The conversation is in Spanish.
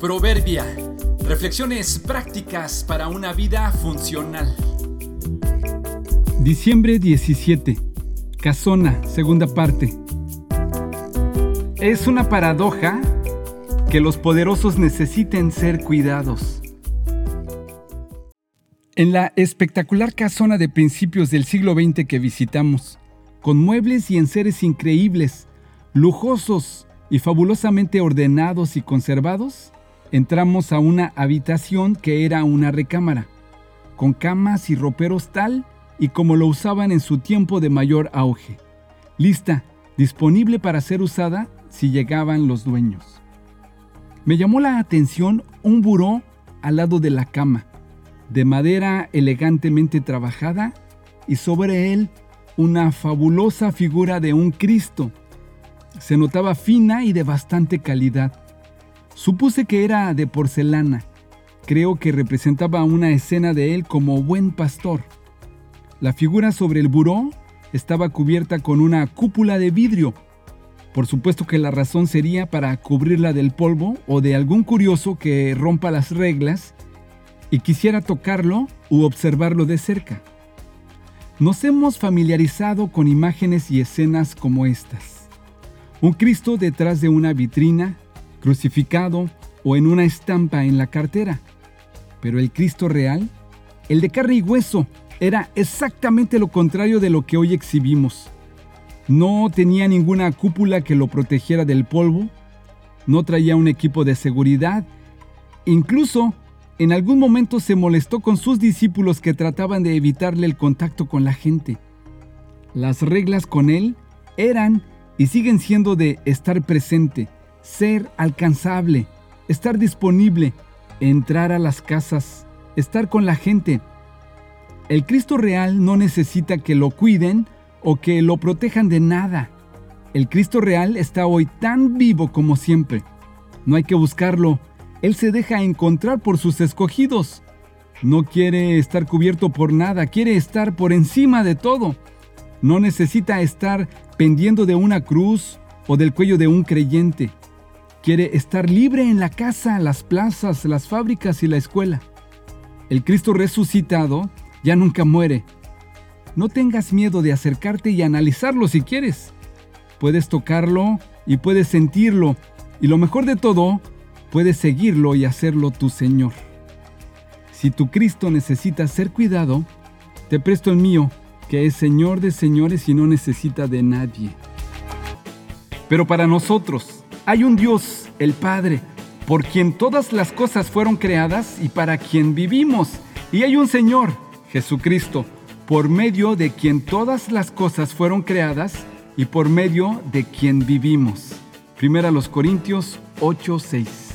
Proverbia. Reflexiones prácticas para una vida funcional. Diciembre 17. Casona, segunda parte. Es una paradoja que los poderosos necesiten ser cuidados. En la espectacular casona de principios del siglo XX que visitamos, con muebles y enseres increíbles, lujosos y fabulosamente ordenados y conservados, entramos a una habitación que era una recámara, con camas y roperos tal y como lo usaban en su tiempo de mayor auge, lista, disponible para ser usada si llegaban los dueños. Me llamó la atención un buró al lado de la cama, de madera elegantemente trabajada y sobre él una fabulosa figura de un Cristo se notaba fina y de bastante calidad. Supuse que era de porcelana. Creo que representaba una escena de él como buen pastor. La figura sobre el buró estaba cubierta con una cúpula de vidrio. Por supuesto que la razón sería para cubrirla del polvo o de algún curioso que rompa las reglas y quisiera tocarlo u observarlo de cerca. Nos hemos familiarizado con imágenes y escenas como estas. Un Cristo detrás de una vitrina, crucificado o en una estampa en la cartera. Pero el Cristo real, el de carne y hueso, era exactamente lo contrario de lo que hoy exhibimos. No tenía ninguna cúpula que lo protegiera del polvo, no traía un equipo de seguridad, incluso en algún momento se molestó con sus discípulos que trataban de evitarle el contacto con la gente. Las reglas con él eran y siguen siendo de estar presente, ser alcanzable, estar disponible, entrar a las casas, estar con la gente. El Cristo real no necesita que lo cuiden o que lo protejan de nada. El Cristo real está hoy tan vivo como siempre. No hay que buscarlo. Él se deja encontrar por sus escogidos. No quiere estar cubierto por nada, quiere estar por encima de todo. No necesita estar pendiendo de una cruz o del cuello de un creyente. Quiere estar libre en la casa, las plazas, las fábricas y la escuela. El Cristo resucitado ya nunca muere. No tengas miedo de acercarte y analizarlo si quieres. Puedes tocarlo y puedes sentirlo. Y lo mejor de todo, puedes seguirlo y hacerlo tu Señor. Si tu Cristo necesita ser cuidado, te presto el mío que es Señor de señores y no necesita de nadie. Pero para nosotros hay un Dios, el Padre, por quien todas las cosas fueron creadas y para quien vivimos. Y hay un Señor, Jesucristo, por medio de quien todas las cosas fueron creadas y por medio de quien vivimos. Primera los Corintios 8:6.